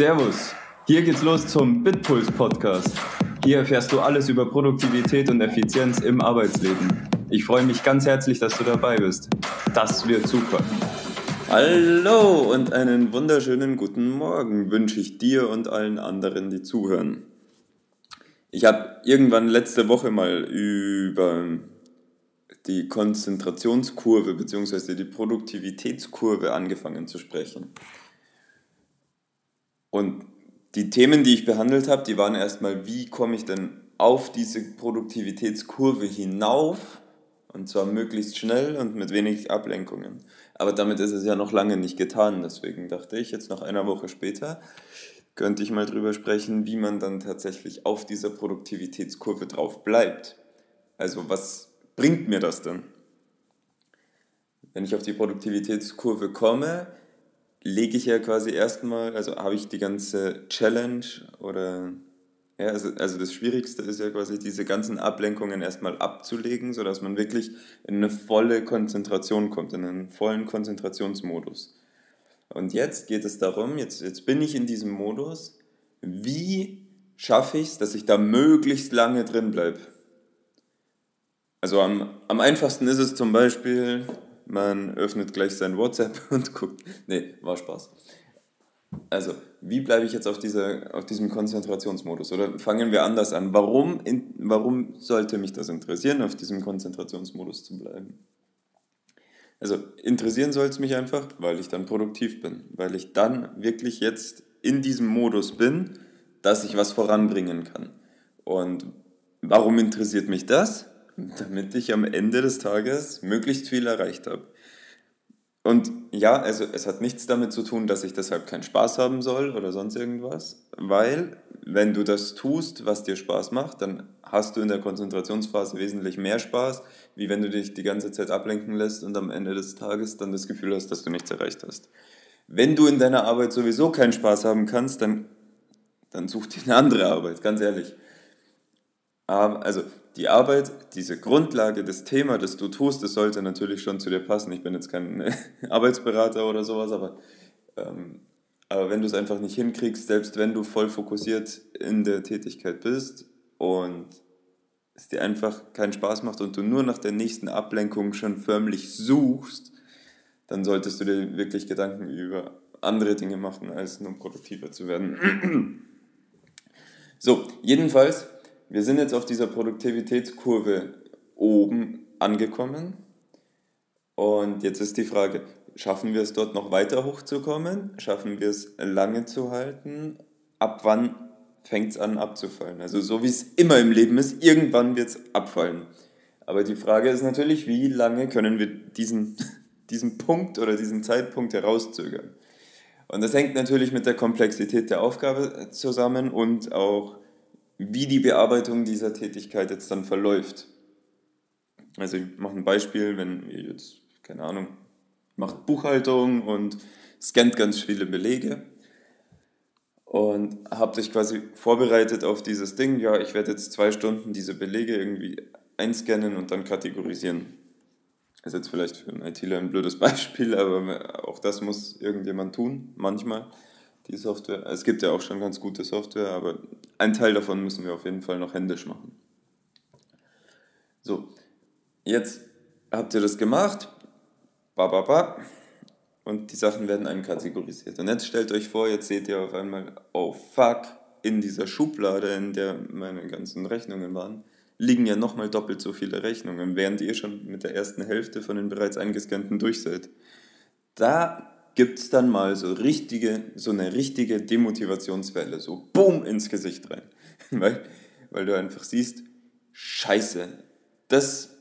Servus, hier geht's los zum Bitpuls Podcast. Hier erfährst du alles über Produktivität und Effizienz im Arbeitsleben. Ich freue mich ganz herzlich, dass du dabei bist. Das wird super. Hallo und einen wunderschönen guten Morgen wünsche ich dir und allen anderen, die zuhören. Ich habe irgendwann letzte Woche mal über die Konzentrationskurve bzw. die Produktivitätskurve angefangen zu sprechen. Und die Themen, die ich behandelt habe, die waren erstmal, wie komme ich denn auf diese Produktivitätskurve hinauf und zwar möglichst schnell und mit wenig Ablenkungen. Aber damit ist es ja noch lange nicht getan. Deswegen dachte ich, jetzt noch einer Woche später könnte ich mal drüber sprechen, wie man dann tatsächlich auf dieser Produktivitätskurve drauf bleibt. Also was bringt mir das denn? Wenn ich auf die Produktivitätskurve komme, lege ich ja quasi erstmal, also habe ich die ganze Challenge oder ja, also, also das Schwierigste ist ja quasi diese ganzen Ablenkungen erstmal abzulegen, sodass man wirklich in eine volle Konzentration kommt, in einen vollen Konzentrationsmodus. Und jetzt geht es darum, jetzt, jetzt bin ich in diesem Modus, wie schaffe ich es, dass ich da möglichst lange drin bleibe? Also am, am einfachsten ist es zum Beispiel, man öffnet gleich sein WhatsApp und guckt. Nee, war Spaß. Also, wie bleibe ich jetzt auf, dieser, auf diesem Konzentrationsmodus? Oder fangen wir anders an. Warum, in, warum sollte mich das interessieren, auf diesem Konzentrationsmodus zu bleiben? Also, interessieren soll es mich einfach, weil ich dann produktiv bin. Weil ich dann wirklich jetzt in diesem Modus bin, dass ich was voranbringen kann. Und warum interessiert mich das? Damit ich am Ende des Tages möglichst viel erreicht habe. Und ja, also es hat nichts damit zu tun, dass ich deshalb keinen Spaß haben soll oder sonst irgendwas, weil wenn du das tust, was dir Spaß macht, dann hast du in der Konzentrationsphase wesentlich mehr Spaß, wie wenn du dich die ganze Zeit ablenken lässt und am Ende des Tages dann das Gefühl hast, dass du nichts erreicht hast. Wenn du in deiner Arbeit sowieso keinen Spaß haben kannst, dann, dann such dir eine andere Arbeit, ganz ehrlich. Also die Arbeit, diese Grundlage, das Thema, das du tust, das sollte natürlich schon zu dir passen. Ich bin jetzt kein Arbeitsberater oder sowas, aber, ähm, aber wenn du es einfach nicht hinkriegst, selbst wenn du voll fokussiert in der Tätigkeit bist und es dir einfach keinen Spaß macht und du nur nach der nächsten Ablenkung schon förmlich suchst, dann solltest du dir wirklich Gedanken über andere Dinge machen, als nur produktiver zu werden. so, jedenfalls wir sind jetzt auf dieser Produktivitätskurve oben angekommen. Und jetzt ist die Frage, schaffen wir es dort noch weiter hochzukommen? Schaffen wir es lange zu halten? Ab wann fängt es an abzufallen? Also so wie es immer im Leben ist, irgendwann wird es abfallen. Aber die Frage ist natürlich, wie lange können wir diesen, diesen Punkt oder diesen Zeitpunkt herauszögern? Und das hängt natürlich mit der Komplexität der Aufgabe zusammen und auch wie die Bearbeitung dieser Tätigkeit jetzt dann verläuft. Also ich mache ein Beispiel, wenn ihr jetzt, keine Ahnung, macht Buchhaltung und scannt ganz viele Belege und habt euch quasi vorbereitet auf dieses Ding, ja, ich werde jetzt zwei Stunden diese Belege irgendwie einscannen und dann kategorisieren. Das ist jetzt vielleicht für einen ITler ein blödes Beispiel, aber auch das muss irgendjemand tun, manchmal die Software. Es gibt ja auch schon ganz gute Software, aber ein Teil davon müssen wir auf jeden Fall noch händisch machen. So, jetzt habt ihr das gemacht, ba, ba, ba, und die Sachen werden einem kategorisiert. Und jetzt stellt euch vor, jetzt seht ihr auf einmal, oh fuck, in dieser Schublade, in der meine ganzen Rechnungen waren, liegen ja nochmal doppelt so viele Rechnungen, während ihr schon mit der ersten Hälfte von den bereits eingescannten durch seid. Da gibt es dann mal so richtige, so eine richtige Demotivationswelle, so boom ins Gesicht rein. weil, weil du einfach siehst, scheiße, das,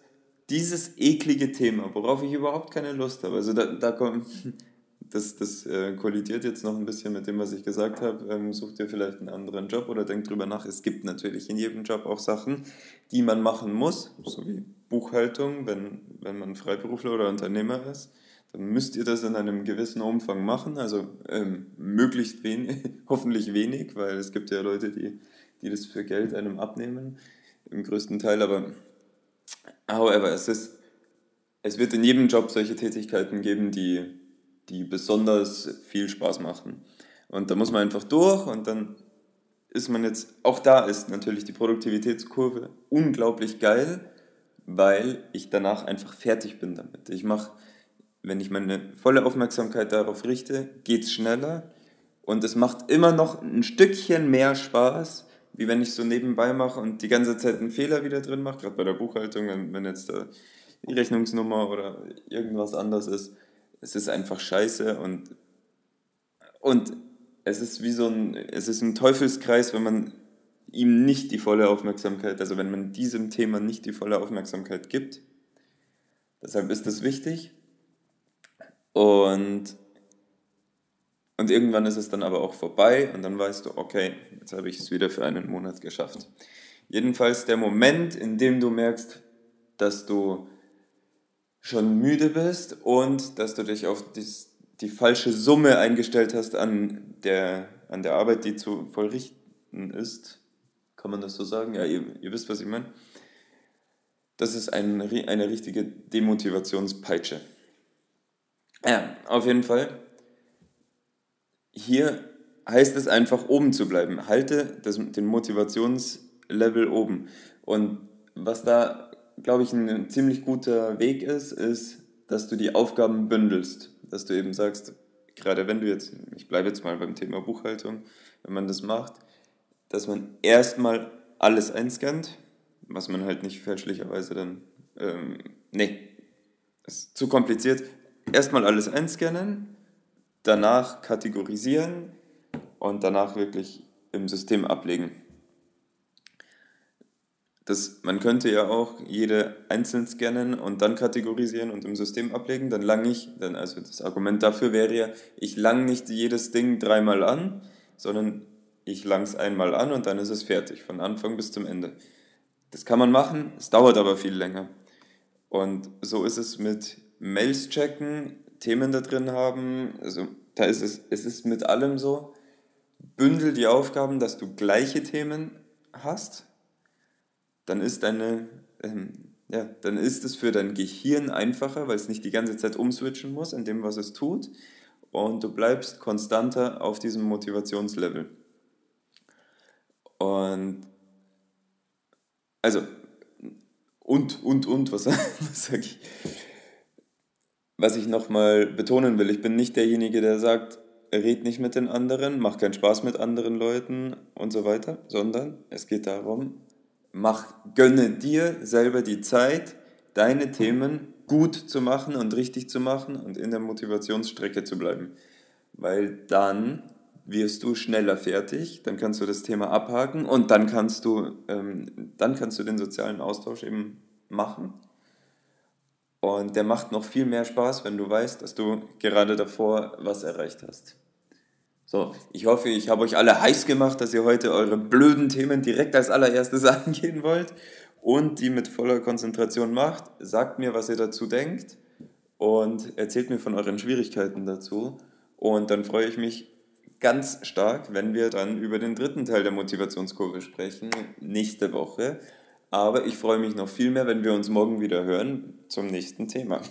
dieses eklige Thema, worauf ich überhaupt keine Lust habe, also da, da kommt, das, das äh, kollidiert jetzt noch ein bisschen mit dem, was ich gesagt habe. Ähm, such dir vielleicht einen anderen Job oder denk drüber nach. Es gibt natürlich in jedem Job auch Sachen, die man machen muss, so wie Buchhaltung, wenn, wenn man Freiberufler oder Unternehmer ist dann müsst ihr das in einem gewissen Umfang machen, also ähm, möglichst wenig, hoffentlich wenig, weil es gibt ja Leute, die, die das für Geld einem abnehmen, im größten Teil, aber however, es ist, es wird in jedem Job solche Tätigkeiten geben, die, die besonders viel Spaß machen. Und da muss man einfach durch und dann ist man jetzt, auch da ist natürlich die Produktivitätskurve unglaublich geil, weil ich danach einfach fertig bin damit. Ich mache, wenn ich meine volle Aufmerksamkeit darauf richte, geht es schneller und es macht immer noch ein Stückchen mehr Spaß, wie wenn ich so nebenbei mache und die ganze Zeit einen Fehler wieder drin mache, gerade bei der Buchhaltung, wenn, wenn jetzt da die Rechnungsnummer oder irgendwas anderes ist. Es ist einfach scheiße und, und es ist wie so ein, es ist ein Teufelskreis, wenn man ihm nicht die volle Aufmerksamkeit, also wenn man diesem Thema nicht die volle Aufmerksamkeit gibt. Deshalb ist es wichtig. Und, und irgendwann ist es dann aber auch vorbei und dann weißt du, okay, jetzt habe ich es wieder für einen Monat geschafft. Jedenfalls der Moment, in dem du merkst, dass du schon müde bist und dass du dich auf die, die falsche Summe eingestellt hast an der, an der Arbeit, die zu vollrichten ist. Kann man das so sagen? Ja, ihr, ihr wisst, was ich meine. Das ist ein, eine richtige Demotivationspeitsche. Ja, auf jeden Fall. Hier heißt es einfach oben zu bleiben. Halte das, den Motivationslevel oben. Und was da glaube ich, ein ziemlich guter Weg ist, ist, dass du die Aufgaben bündelst. Dass du eben sagst, gerade wenn du jetzt, ich bleibe jetzt mal beim Thema Buchhaltung, wenn man das macht, dass man erstmal alles einscannt, was man halt nicht fälschlicherweise dann, ähm, nee, ist zu kompliziert. Erstmal alles einscannen, danach kategorisieren und danach wirklich im System ablegen. Das, man könnte ja auch jede einzeln scannen und dann kategorisieren und im System ablegen. Dann lang ich, dann, also das Argument dafür wäre ja, ich lang nicht jedes Ding dreimal an, sondern ich lang es einmal an und dann ist es fertig, von Anfang bis zum Ende. Das kann man machen, es dauert aber viel länger. Und so ist es mit Mails checken, Themen da drin haben, also da ist es, es ist mit allem so, bündel die Aufgaben, dass du gleiche Themen hast dann ist deine, ähm, ja, dann ist es für dein Gehirn einfacher, weil es nicht die ganze Zeit umswitchen muss in dem, was es tut. Und du bleibst konstanter auf diesem Motivationslevel. Und also, und, und, und, was, was sage ich? Was ich nochmal betonen will, ich bin nicht derjenige, der sagt, red nicht mit den anderen, mach keinen Spaß mit anderen Leuten und so weiter, sondern es geht darum, mach, gönne dir selber die Zeit, deine Themen gut zu machen und richtig zu machen und in der Motivationsstrecke zu bleiben. Weil dann wirst du schneller fertig, dann kannst du das Thema abhaken und dann kannst du, ähm, dann kannst du den sozialen Austausch eben machen. Und der macht noch viel mehr Spaß, wenn du weißt, dass du gerade davor was erreicht hast. So, ich hoffe, ich habe euch alle heiß gemacht, dass ihr heute eure blöden Themen direkt als allererstes angehen wollt und die mit voller Konzentration macht. Sagt mir, was ihr dazu denkt und erzählt mir von euren Schwierigkeiten dazu. Und dann freue ich mich ganz stark, wenn wir dann über den dritten Teil der Motivationskurve sprechen, nächste Woche. Aber ich freue mich noch viel mehr, wenn wir uns morgen wieder hören zum nächsten Thema.